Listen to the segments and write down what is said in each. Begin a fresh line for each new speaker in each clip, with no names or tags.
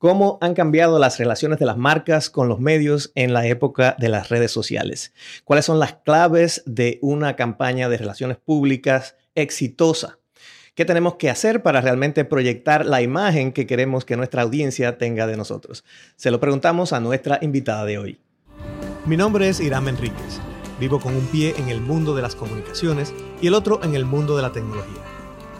cómo han cambiado las relaciones de las marcas con los medios en la época de las redes sociales. ¿Cuáles son las claves de una campaña de relaciones públicas exitosa? ¿Qué tenemos que hacer para realmente proyectar la imagen que queremos que nuestra audiencia tenga de nosotros? Se lo preguntamos a nuestra invitada de hoy. Mi nombre es Irán Enríquez. Vivo con un pie en el mundo de las comunicaciones y el otro en el mundo de la tecnología.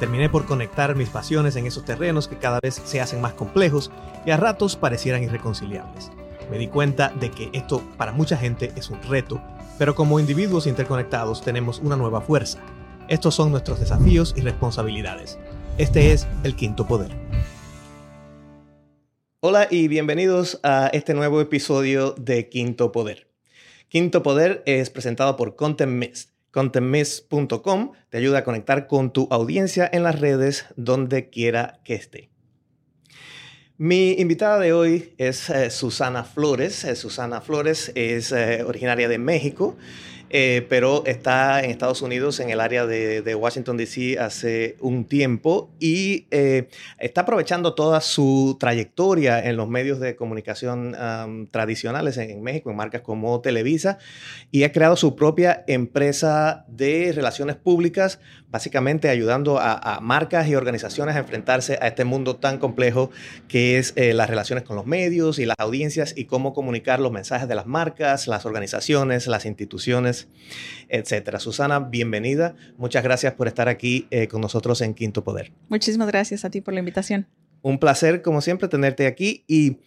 Terminé por conectar mis pasiones en esos terrenos que cada vez se hacen más complejos y a ratos parecieran irreconciliables. Me di cuenta de que esto para mucha gente es un reto, pero como individuos interconectados tenemos una nueva fuerza. Estos son nuestros desafíos y responsabilidades. Este es el quinto poder. Hola y bienvenidos a este nuevo episodio de Quinto Poder. Quinto Poder es presentado por Content Mist ContentMiss.com te ayuda a conectar con tu audiencia en las redes donde quiera que esté. Mi invitada de hoy es eh, Susana Flores. Eh, Susana Flores es eh, originaria de México eh, pero está en Estados Unidos, en el área de, Washington, D.C. hace un tiempo y eh, está aprovechando toda su trayectoria en los medios de comunicación tradicionales en, México, en marcas como Televisa, y ha creado su propia empresa de relaciones públicas, básicamente ayudando a, marcas y organizaciones a enfrentarse a este mundo tan complejo que es eh, las relaciones con los medios y las audiencias y cómo comunicar los mensajes de las marcas, las organizaciones, las instituciones etcétera. Susana, bienvenida. Muchas gracias por estar aquí eh, con nosotros en Quinto Poder.
Muchísimas gracias a ti por la invitación.
Un placer, como siempre, tenerte aquí y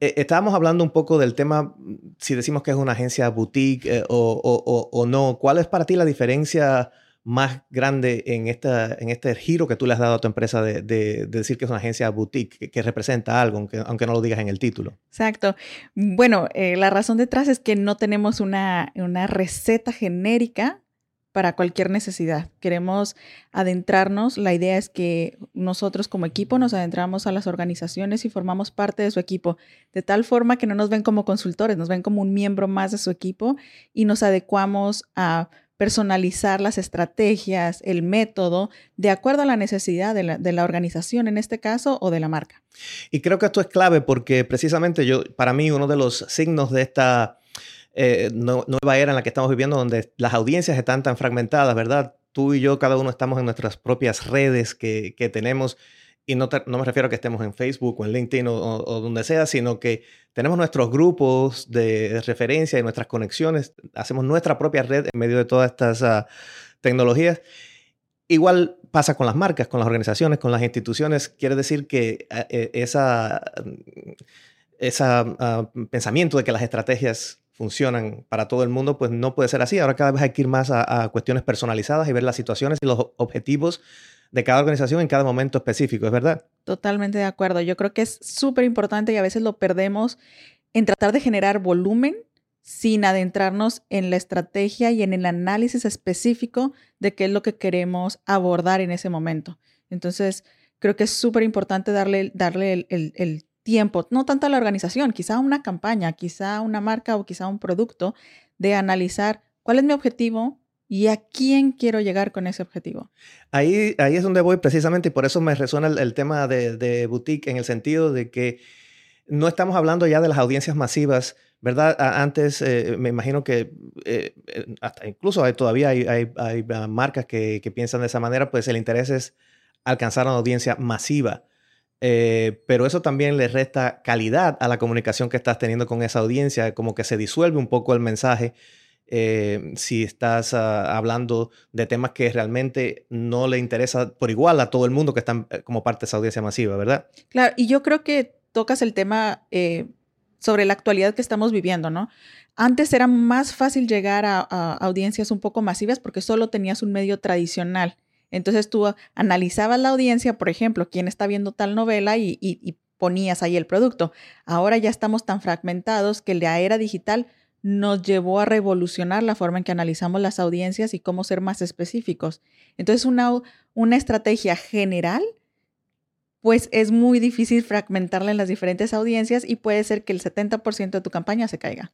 eh, estábamos hablando un poco del tema, si decimos que es una agencia boutique eh, o, no. ¿Cuál es para ti la diferencia más grande en, esta, en este giro que tú le has dado a tu empresa de, decir que es una agencia boutique, que, representa algo, aunque, aunque, no lo digas en el título.
Exacto. Bueno, eh, la razón detrás es que no tenemos una, una receta genérica para cualquier necesidad. Queremos adentrarnos. La idea es que nosotros como equipo nos adentramos a las organizaciones y formamos parte de su equipo, de tal forma que no nos ven como consultores, nos ven como un miembro más de su equipo y nos adecuamos a personalizar las estrategias, el método, de acuerdo a la necesidad de la, organización en este caso o de la marca.
Y creo que esto es clave porque precisamente yo, para mí, uno de los signos de esta eh, nueva era en la que estamos viviendo, donde las audiencias están tan fragmentadas, ¿verdad? Tú y yo, cada uno estamos en nuestras propias redes que, que tenemos y no, me refiero a que estemos en Facebook o en LinkedIn o, donde sea, sino que tenemos nuestros grupos de referencia y nuestras conexiones, hacemos nuestra propia red en medio de todas estas ah, tecnologías. Igual pasa con las marcas, con las organizaciones, con las instituciones. Quiere decir que ah, e, esa, esa ah, pensamiento de que las estrategias funcionan para todo el mundo, pues no puede ser así. Ahora cada vez hay que ir más a cuestiones personalizadas y ver las situaciones y los objetivos de cada organización en cada momento específico, ¿es verdad?
Totalmente de acuerdo. Yo creo que es súper importante y a veces lo perdemos en tratar de generar volumen sin adentrarnos en la estrategia y en el análisis específico de qué es lo que queremos abordar en ese momento. Entonces, creo que es súper importante darle, darle el, el, tiempo, no tanto a la organización, quizá una campaña, quizá una marca o quizá un producto, de analizar cuál es mi objetivo, ¿Y a quién quiero llegar con ese objetivo?
Ahí, ahí es donde voy precisamente y por eso me resuena el, tema de, boutique en el sentido de que no estamos hablando ya de las audiencias masivas, ¿verdad? Antes eh, me imagino que eh, eh, hasta incluso hay, todavía hay, hay, marcas que, que, piensan de esa manera, pues el interés es alcanzar una audiencia masiva. pero eso también le resta calidad a la comunicación que estás teniendo con esa audiencia, como que se disuelve un poco el mensaje eh, si estás ah, hablando de temas que realmente no le interesa por igual a todo el mundo que están eh, como parte de esa audiencia masiva, ¿verdad?
Claro, y yo creo que tocas el tema eh, sobre la actualidad que estamos viviendo, ¿no? Antes era más fácil llegar a, audiencias un poco masivas porque solo tenías un medio tradicional. Entonces tú analizabas la audiencia, por ejemplo, quién está viendo tal novela y ponías ahí el producto. Ahora ya estamos tan fragmentados que la era digital nos llevó a revolucionar la forma en que analizamos las audiencias y cómo ser más específicos. Entonces, una, una estrategia general, pues es muy difícil fragmentarla en las diferentes audiencias y puede ser que el 70% de tu campaña se caiga.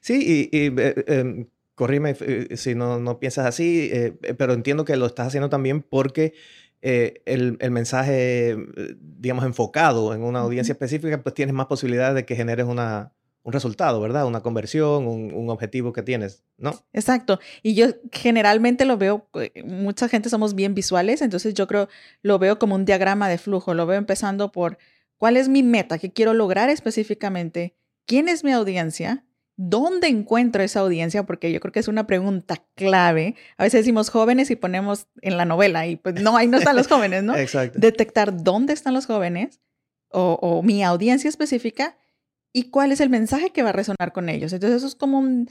Sí, y, eh, em, corrime eh, si no, no, piensas así, eh, pero entiendo que lo estás haciendo también porque eh, el, mensaje, digamos, enfocado en una audiencia específica, pues tienes más posibilidades de que generes una, un resultado, ¿verdad? Una conversión, un, objetivo que tienes, ¿no?
Exacto. Y yo generalmente lo veo, eh, mucha gente somos bien visuales, entonces yo creo, lo veo como un diagrama de flujo, lo veo empezando por cuál es mi meta, qué quiero lograr específicamente, quién es mi audiencia, ¿Dónde encuentro esa audiencia? Porque yo creo que es una pregunta clave. A veces decimos jóvenes y ponemos en la novela y pues no, ahí no están los jóvenes, ¿no?
Exacto.
Detectar dónde están los jóvenes o, mi audiencia específica y cuál es el mensaje que va a resonar con ellos. Entonces eso es como un,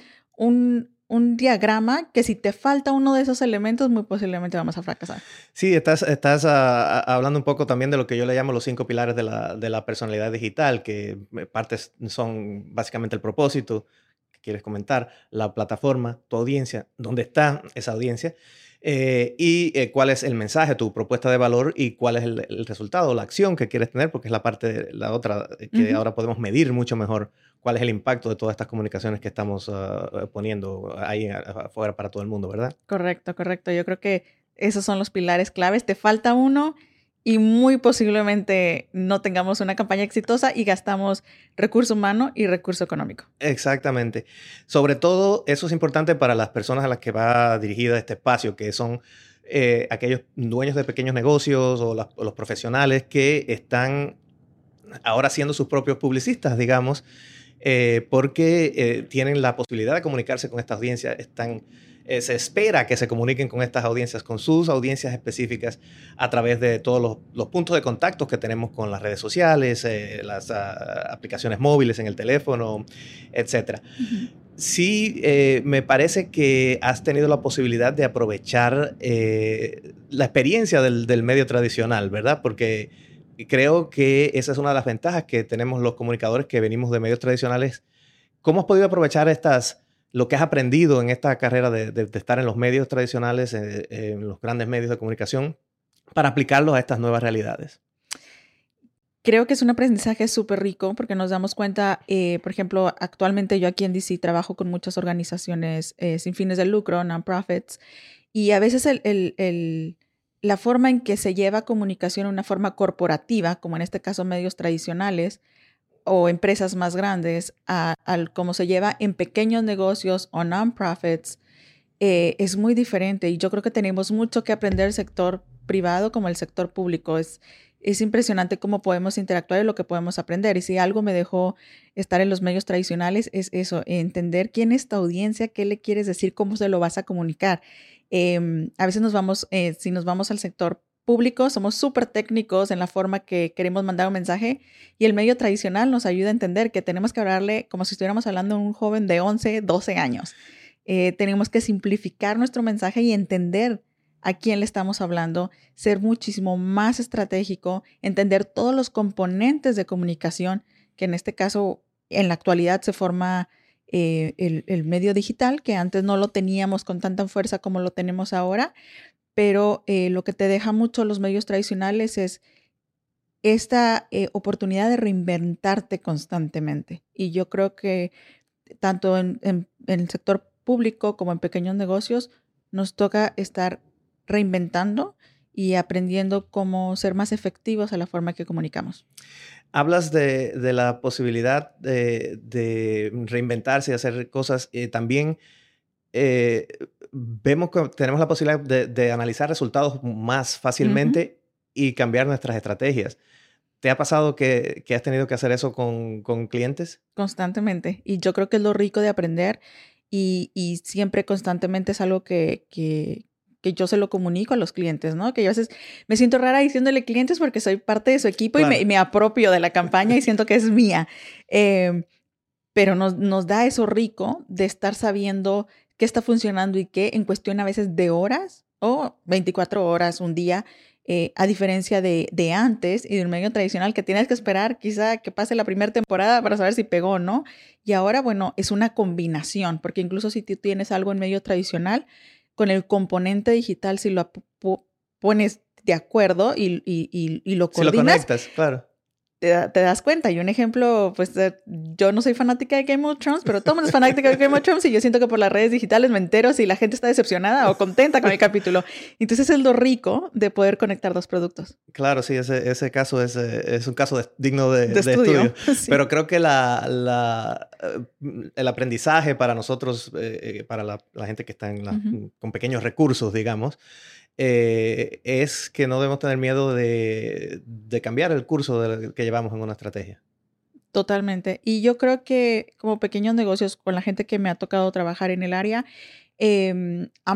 un, diagrama que si te falta uno de esos elementos, muy posiblemente vamos a fracasar.
Sí, estás, estás ah, hablando un poco también de lo que yo le llamo los cinco pilares de la, de la personalidad digital, que eh, partes son básicamente el propósito que quieres comentar, la plataforma, tu audiencia, dónde está esa audiencia eh, y eh, cuál es el mensaje, tu propuesta de valor y cuál es el, resultado, la acción que quieres tener, porque es la parte, de la otra, eh, que ahora podemos medir mucho mejor cuál es el impacto de todas estas comunicaciones que estamos ah, poniendo ahí afuera para todo el mundo, ¿verdad?
Correcto, correcto. Yo creo que esos son los pilares claves. Te falta uno y muy posiblemente no tengamos una campaña exitosa y gastamos recurso humano y recurso económico.
Exactamente. Sobre todo, eso es importante para las personas a las que va dirigida este espacio, que son eh, aquellos dueños de pequeños negocios o, los profesionales que están ahora siendo sus propios publicistas, digamos, eh, porque eh, tienen la posibilidad de comunicarse con esta audiencia, están eh, se espera que se comuniquen con estas audiencias, con sus audiencias específicas, a través de todos los, puntos de contacto que tenemos con las redes sociales, eh, las ah, aplicaciones móviles en el teléfono, etc. Sí, eh, me parece que has tenido la posibilidad de aprovechar la experiencia del, del medio tradicional, ¿verdad? Porque creo que esa es una de las ventajas que tenemos los comunicadores que venimos de medios tradicionales. ¿Cómo has podido aprovechar estas lo que has aprendido en esta carrera de, estar en los medios tradicionales, eh, en, los grandes medios de comunicación, para aplicarlo a estas nuevas realidades?
Creo que es un aprendizaje súper rico porque nos damos cuenta, eh, por ejemplo, actualmente yo aquí en DC trabajo con muchas organizaciones eh, sin fines de lucro, non-profits, y a veces la forma en que se lleva comunicación, una forma corporativa, como en este caso medios tradicionales, o empresas más grandes al cómo se lleva en pequeños negocios o non-profits eh, es muy diferente y yo creo que tenemos mucho que aprender del sector privado como el sector público. Es, es impresionante cómo podemos interactuar y lo que podemos aprender. Y si algo me dejó estar en los medios tradicionales es eso, entender quién es tu audiencia, qué le quieres decir, cómo se lo vas a comunicar. Em, a veces nos vamos, eh, si nos vamos al sector público, somos súper técnicos en la forma que queremos mandar un mensaje y el medio tradicional nos ayuda a entender que tenemos que hablarle como si estuviéramos hablando a un joven de 11, 12 años. Eh, tenemos que simplificar nuestro mensaje y entender a quién le estamos hablando, ser muchísimo más estratégico, entender todos los componentes de comunicación, que en este caso, en la actualidad se forma eh, el, el, medio digital, que antes no lo teníamos con tanta fuerza como lo tenemos ahora, pero eh, lo que te deja mucho los medios tradicionales es esta eh, oportunidad de reinventarte constantemente. Y yo creo que tanto en, el sector público como en pequeños negocios nos toca estar reinventando y aprendiendo cómo ser más efectivos a la forma que comunicamos.
Hablas de, la posibilidad de, reinventarse y hacer cosas. Eh, también vemos que tenemos la posibilidad de, analizar resultados más fácilmente y cambiar nuestras estrategias. ¿Te ha pasado que, has tenido que hacer eso con, clientes?
Constantemente. Y yo creo que es lo rico de aprender y, siempre constantemente es algo que, que, yo se lo comunico a los clientes, ¿no? Que yo a veces me siento rara diciéndole clientes porque soy parte de su equipo y, me, apropio de la campaña y siento que es mía. Em, pero nos, nos da eso rico de estar sabiendo qué está funcionando y qué en cuestión a veces de horas o 24 horas, un día, eh, a diferencia de, de, antes y del medio tradicional que tienes que esperar quizá que pase la primera temporada para saber si pegó o no. Y ahora, bueno, es una combinación, porque incluso si tú tienes algo en medio tradicional, con el componente digital, si lo pones de acuerdo y, y, y, lo coordinas,
si lo conectas, claro
te, das cuenta. Y un ejemplo, pues yo no soy fanática de Game of Thrones, pero todo el mundo es fanática de Game of Thrones y yo siento que por las redes digitales me entero si la gente está decepcionada o contenta con el capítulo. Entonces es lo rico de poder conectar dos productos.
Claro, sí, ese, ese caso es, eh, es, un caso digno de, estudio. Pero creo que la, la, eh, el aprendizaje para nosotros, eh, para la, la, gente que está en con pequeños recursos, digamos, eh, es que no debemos tener miedo de, cambiar el curso que llevamos en una estrategia.
Totalmente. Y yo creo que como pequeños negocios, con la gente que me ha tocado trabajar en el área, em, a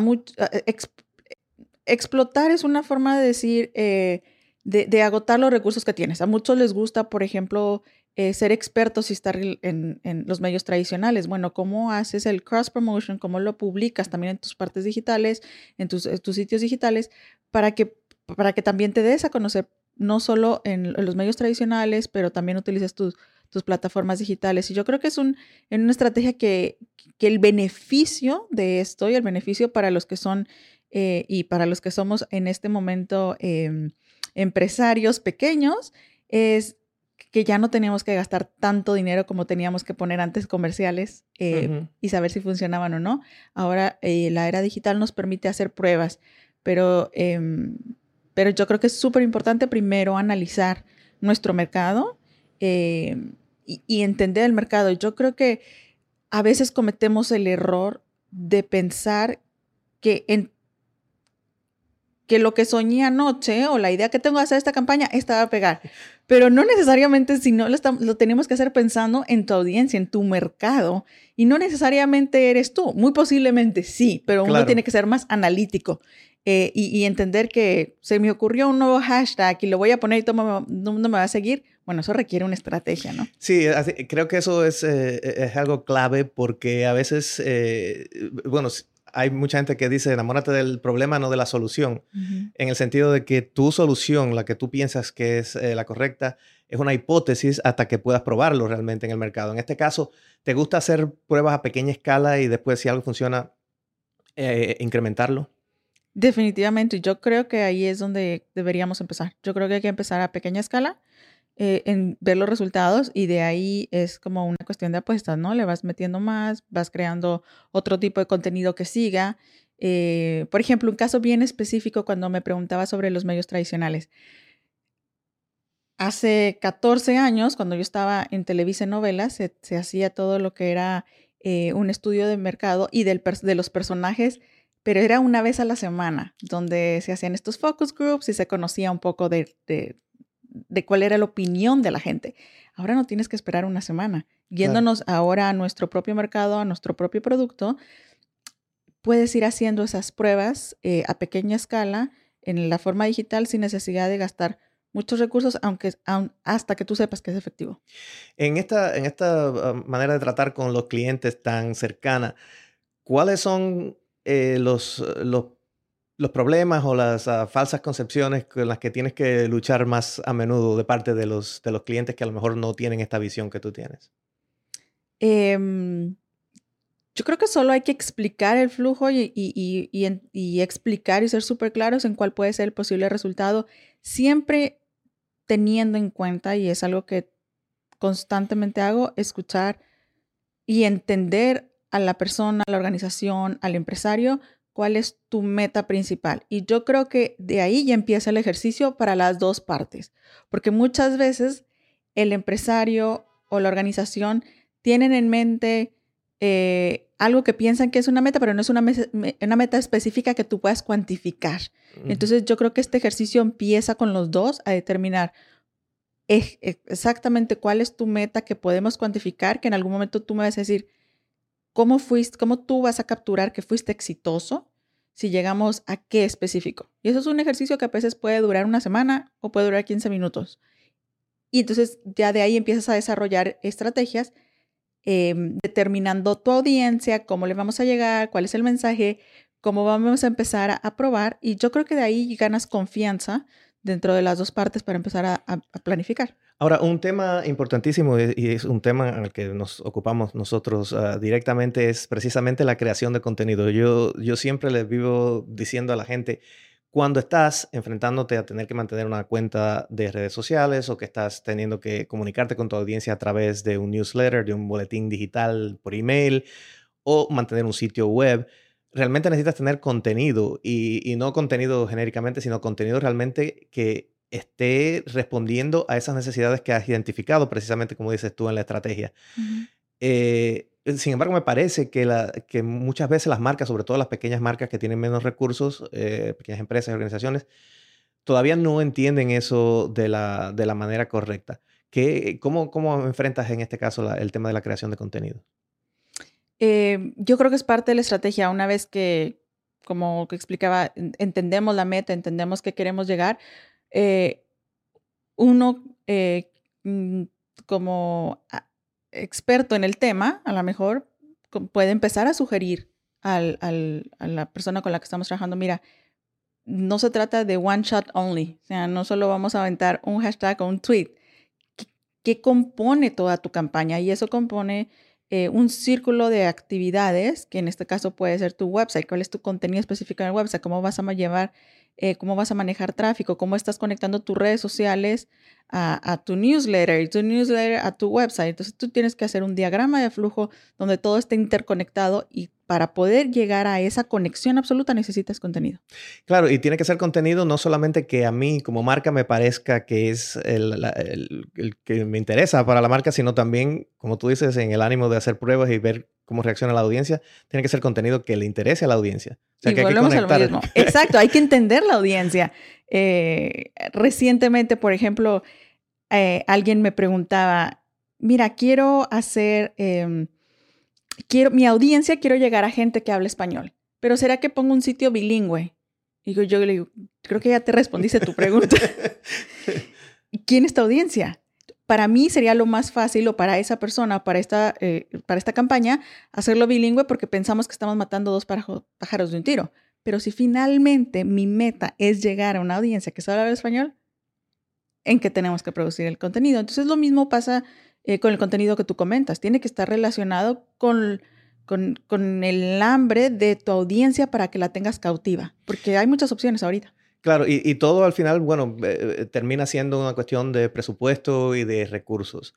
explotar es una forma de decir, eh, de, de, agotar los recursos que tienes. A muchos les gusta, por ejemplo, eh, ser expertos y estar en, los medios tradicionales. Bueno, ¿cómo haces el cross promotion? ¿Cómo lo publicas también en tus partes digitales, en tus, sitios digitales, para que, para que también te des a conocer no solo en, los medios tradicionales, pero también utilices tus, tus plataformas digitales. Y yo creo que es un, en una estrategia que, que, el beneficio de esto y el beneficio para los que son eh, y para los que somos en este momento em, empresarios pequeños es que ya no teníamos que gastar tanto dinero como teníamos que poner antes comerciales eh, y saber si funcionaban o no. Ahora eh, la era digital nos permite hacer pruebas, pero, em, pero yo creo que es súper importante primero analizar nuestro mercado em, y, entender el mercado. Yo creo que a veces cometemos el error de pensar que en que lo que soñé anoche o la idea que tengo de hacer esta campaña, esta va a pegar. Pero no necesariamente, si no lo, lo tenemos que hacer pensando en tu audiencia, en tu mercado. Y no necesariamente eres tú. Muy posiblemente sí, pero uno tiene que ser más analítico. Eh, y, entender que se me ocurrió un nuevo hashtag y lo voy a poner y todo el mundo me va a seguir, bueno, eso requiere una estrategia, ¿no?
Sí, creo que eso es, eh, es, algo clave porque a veces, eh, bueno, hay mucha gente que dice, enamórate del problema, no de la solución, en el sentido de que tu solución, la que tú piensas que es eh, la correcta, es una hipótesis hasta que puedas probarlo realmente en el mercado. En este caso, ¿te gusta hacer pruebas a pequeña escala y después si algo funciona, eh, incrementarlo?
Definitivamente, yo creo que ahí es donde deberíamos empezar. Yo creo que hay que empezar a pequeña escala eh, en ver los resultados y de ahí es como una cuestión de apuestas, ¿no? Le vas metiendo más, vas creando otro tipo de contenido que siga. Eh, por ejemplo, un caso bien específico cuando me preguntaba sobre los medios tradicionales. Hace 14 años, cuando yo estaba en Televisa Novelas, se, hacía todo lo que era eh, un estudio de mercado y del, de los personajes pero era una vez a la semana, donde se hacían estos focus groups y se conocía un poco de cuál era la opinión de la gente. Ahora no tienes que esperar una semana. Yéndonos ahora a nuestro propio mercado, a nuestro propio producto, puedes ir haciendo esas pruebas eh, a pequeña escala en la forma digital sin necesidad de gastar muchos recursos, aunque hasta que tú sepas que es efectivo.
En esta, en esta ah, manera de tratar con los clientes tan cercana, ¿cuáles son eh, los, los los problemas o las ah, falsas concepciones con las que tienes que luchar más a menudo de parte de los, de los clientes que a lo mejor no tienen esta visión que tú tienes?
Em, yo creo que solo hay que explicar el flujo y, y explicar y ser súper claros en cuál puede ser el posible resultado, siempre teniendo en cuenta, y es algo que constantemente hago, escuchar y entender a la persona, a la organización, al empresario cuál es tu meta principal. Y yo creo que de ahí ya empieza el ejercicio para las dos partes, porque muchas veces el empresario o la organización tienen en mente eh, algo que piensan que es una meta, pero no es una, una meta específica que tú puedas cuantificar. Entonces yo creo que este ejercicio empieza con los dos a determinar exactamente cuál es tu meta que podemos cuantificar, que en algún momento tú me vas a decir, ¿cómo fuiste, cómo tú vas a capturar que fuiste exitoso? Si llegamos a qué específico. Y eso es un ejercicio que a veces puede durar una semana o puede durar 15 minutos. Y entonces ya de ahí empiezas a desarrollar estrategias em, determinando tu audiencia, cómo le vamos a llegar, cuál es el mensaje, cómo vamos a empezar a, probar. Y yo creo que de ahí ganas confianza dentro de las dos partes para empezar a planificar.
Ahora, un tema importantísimo y es un tema en el que nos ocupamos nosotros ah, directamente es precisamente la creación de contenido. Yo, yo siempre les vivo diciendo a la gente, cuando estás enfrentándote a tener que mantener una cuenta de redes sociales o que estás teniendo que comunicarte con tu audiencia a través de un newsletter, de un boletín digital por email o mantener un sitio web, realmente necesitas tener contenido y, no contenido genéricamente, sino contenido realmente que esté respondiendo a esas necesidades que has identificado, precisamente como dices tú en la estrategia. Eh, sin embargo, me parece que, la, que, muchas veces las marcas, sobre todo las pequeñas marcas que tienen menos recursos, eh, pequeñas empresas y organizaciones, todavía no entienden eso de la, de la manera correcta. ¿Qué, cómo, ¿Cómo enfrentas en este caso el tema de la creación de contenido?
Eh, yo creo que es parte de la estrategia. Una vez que, como que explicaba, entendemos la meta, entendemos que queremos llegar, eh, uno mm, como experto en el tema, a lo mejor puede empezar a sugerir al, al, a la persona con la que estamos trabajando, mira, no se trata de one shot only, o sea, no solo vamos a aventar un hashtag o un tweet. ¿Qué, compone toda tu campaña? Y eso compone eh, un círculo de actividades, que en este caso puede ser tu website, cuál es tu contenido específico en el website, cómo vas a llevar, eh, cómo vas a manejar tráfico, cómo estás conectando tus redes sociales a, tu newsletter y tu newsletter a tu website. Entonces tú tienes que hacer un diagrama de flujo donde todo esté interconectado y para poder llegar a esa conexión absoluta necesitas contenido.
Claro, y tiene que ser contenido no solamente que a mí como marca me parezca que es el, el, que me interesa para la marca, sino también, como tú dices, en el ánimo de hacer pruebas y ver cómo reacciona la audiencia, tiene que ser contenido que le interese a la audiencia.
O sea, que hay que conectar. Exacto, hay que entender la audiencia. Eh, recientemente, por ejemplo, eh, alguien me preguntaba, mira, quiero hacer, em, quiero, mi audiencia, quiero llegar a gente que hable español, pero ¿será que pongo un sitio bilingüe? Y yo, le digo, creo que ya te respondiste tu pregunta. ¿Quién es tu audiencia? Para mí sería lo más fácil o para esa persona, para esta, eh, para esta campaña, hacerlo bilingüe porque pensamos que estamos matando dos pájaros de un tiro. Pero si finalmente mi meta es llegar a una audiencia que sabe hablar español, en qué tenemos que producir el contenido. Entonces lo mismo pasa eh, con el contenido que tú comentas. Tiene que estar relacionado con, con, el hambre de tu audiencia para que la tengas cautiva, porque hay muchas opciones ahorita.
Claro, y, todo al final, bueno, eh, eh, termina siendo una cuestión de presupuesto y de recursos.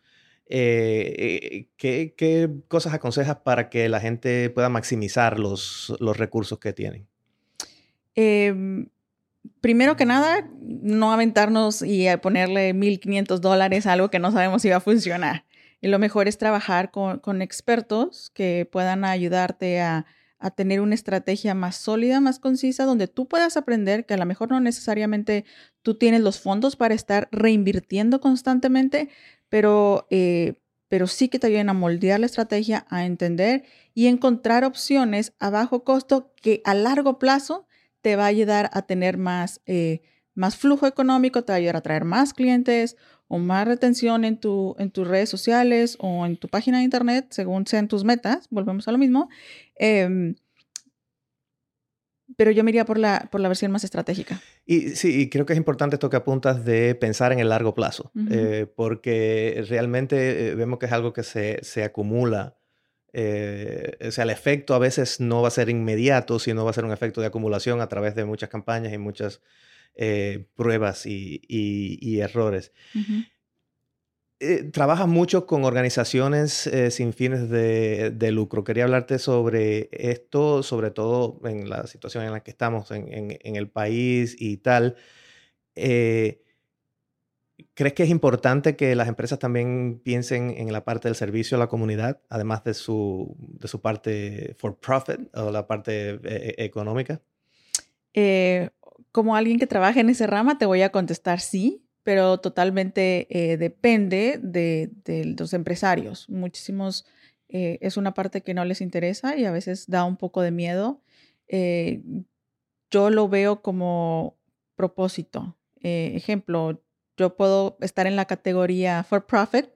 ¿qué, ¿qué, cosas aconsejas para que la gente pueda maximizar los, los recursos que tienen?
Eh, primero que nada, no aventarnos y ponerle 1.500 dólares a algo que no sabemos si va a funcionar. Y lo mejor es trabajar con, expertos que puedan ayudarte a, tener una estrategia más sólida, más concisa, donde tú puedas aprender que a lo mejor no necesariamente tú tienes los fondos para estar reinvirtiendo constantemente, pero, eh, pero sí que te ayuden a moldear la estrategia, a entender y encontrar opciones a bajo costo que a largo plazo te va a ayudar a tener más, eh, más flujo económico, te va a ayudar a traer más clientes o más retención en, tu, en tus redes sociales o en tu página de internet, según sean tus metas, volvemos a lo mismo. Em, pero yo me iría por la, por la versión más estratégica.
Y sí, creo que es importante esto que apuntas de pensar en el largo plazo, eh, porque realmente eh, vemos que es algo que se, se acumula eh, o sea, el efecto a veces no va a ser inmediato, sino va a ser un efecto de acumulación a través de muchas campañas y muchas eh, pruebas y, errores. Eh, trabajas mucho con organizaciones sin fines de, lucro. Quería hablarte sobre esto, sobre todo en la situación en la que estamos en, en el país y tal. ¿Crees que es importante que las empresas también piensen en la parte del servicio a la comunidad, además de su, de su parte for profit o la parte eh, eh, económica?
Eh, como alguien que trabaja en ese rama, te voy a contestar sí, pero totalmente depende de, los empresarios. Muchísimos es una parte que no les interesa y a veces da un poco de miedo. yo lo veo como propósito. ejemplo, yo puedo estar en la categoría for profit,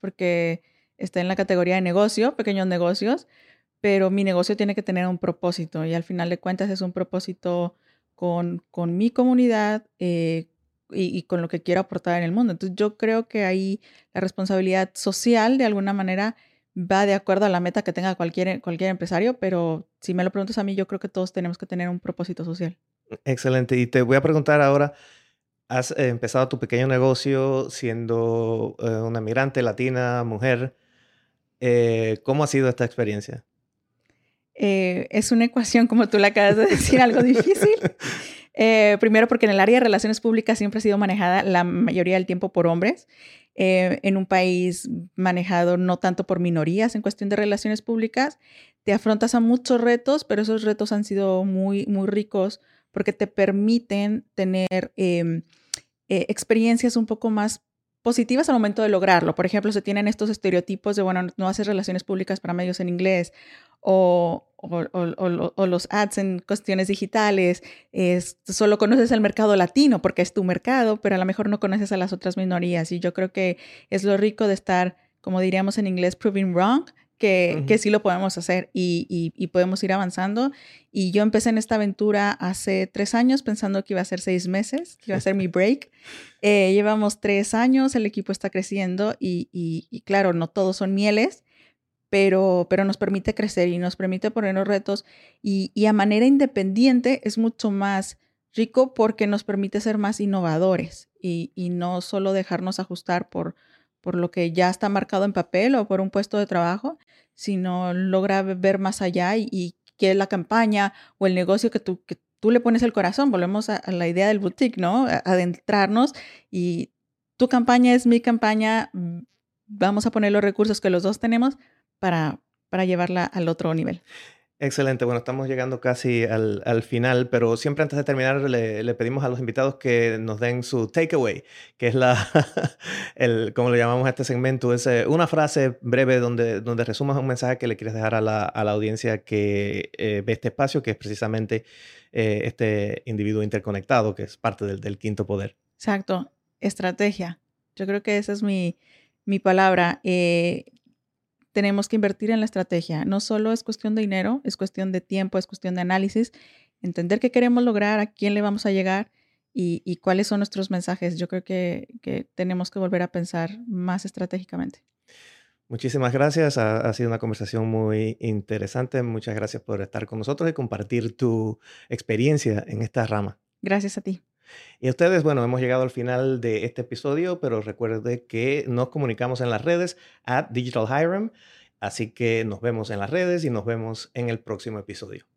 porque está en la categoría de negocio, pequeños negocios, pero mi negocio tiene que tener un propósito y al final de cuentas es un propósito con, mi comunidad eh, y, con lo que quiero aportar en el mundo. Entonces yo creo que ahí la responsabilidad social de alguna manera va de acuerdo a la meta que tenga cualquier, cualquier empresario, pero si me lo preguntas a mí, yo creo que todos tenemos que tener un propósito social.
Excelente. Y te voy a preguntar ahora, has empezado tu pequeño negocio siendo eh, una migrante latina, mujer. Eh, ¿Cómo ha sido esta experiencia?
Es una ecuación, como tú le acabas de decir, algo difícil. primero porque en el área de relaciones públicas siempre ha sido manejada la mayoría del tiempo por hombres. en un país manejado no tanto por minorías en cuestión de relaciones públicas, te afrontas a muchos retos, pero esos retos han sido muy, muy ricos porque te permiten tener em, eh, experiencias un poco más positivas al momento de lograrlo. Por ejemplo, se tienen estos estereotipos de, bueno, no haces relaciones públicas para medios en inglés o, o, los ads en cuestiones digitales, es, solo conoces el mercado latino porque es tu mercado, pero a lo mejor no conoces a las otras minorías. Y yo creo que es lo rico de estar, como diríamos en inglés, proving wrong, que, sí lo podemos hacer y, podemos ir avanzando. Y yo empecé en esta aventura hace tres años pensando que iba a ser seis meses, que iba a ser mi break. Eh, llevamos tres años, el equipo está creciendo y, claro, no todos son mieles, pero, pero nos permite crecer y nos permite ponernos retos y, y a manera independiente es mucho más rico porque nos permite ser más innovadores y, y no solo dejarnos ajustar por, por lo que ya está marcado en papel o por un puesto de trabajo, sino logra ver más allá y, y que la campaña o el negocio que tú, que tú le pones el corazón. Volvemos a, la idea del boutique, ¿no? adentrarnos y tu campaña es mi campaña, mm, vamos a poner los recursos que los dos tenemos para, para llevarla al otro nivel.
Excelente, bueno, estamos llegando casi al, al final, pero siempre antes de terminar le, le, pedimos a los invitados que nos den su takeaway, que es la, el, como le llamamos a este segmento, es eh, una frase breve donde, donde resumas un mensaje que le quieres dejar a la, a la audiencia que eh, ve este espacio, que es precisamente eh, este individuo interconectado, que es parte del, del, quinto poder.
Exacto, estrategia. Yo creo que esa es mi, mi palabra tenemos que invertir en la estrategia. No solo es cuestión de dinero, es cuestión de tiempo, es cuestión de análisis, entender qué queremos lograr, a quién le vamos a llegar y, cuáles son nuestros mensajes. Yo creo que, tenemos que volver a pensar más estratégicamente.
Muchísimas gracias. Ha, sido una conversación muy interesante. Muchas gracias por estar con nosotros y compartir tu experiencia en esta rama.
Gracias a ti.
Y a ustedes, bueno, hemos llegado al final de este episodio, pero recuerde que nos comunicamos en las redes at Digital Hiram. Así que nos vemos en las redes y nos vemos en el próximo episodio.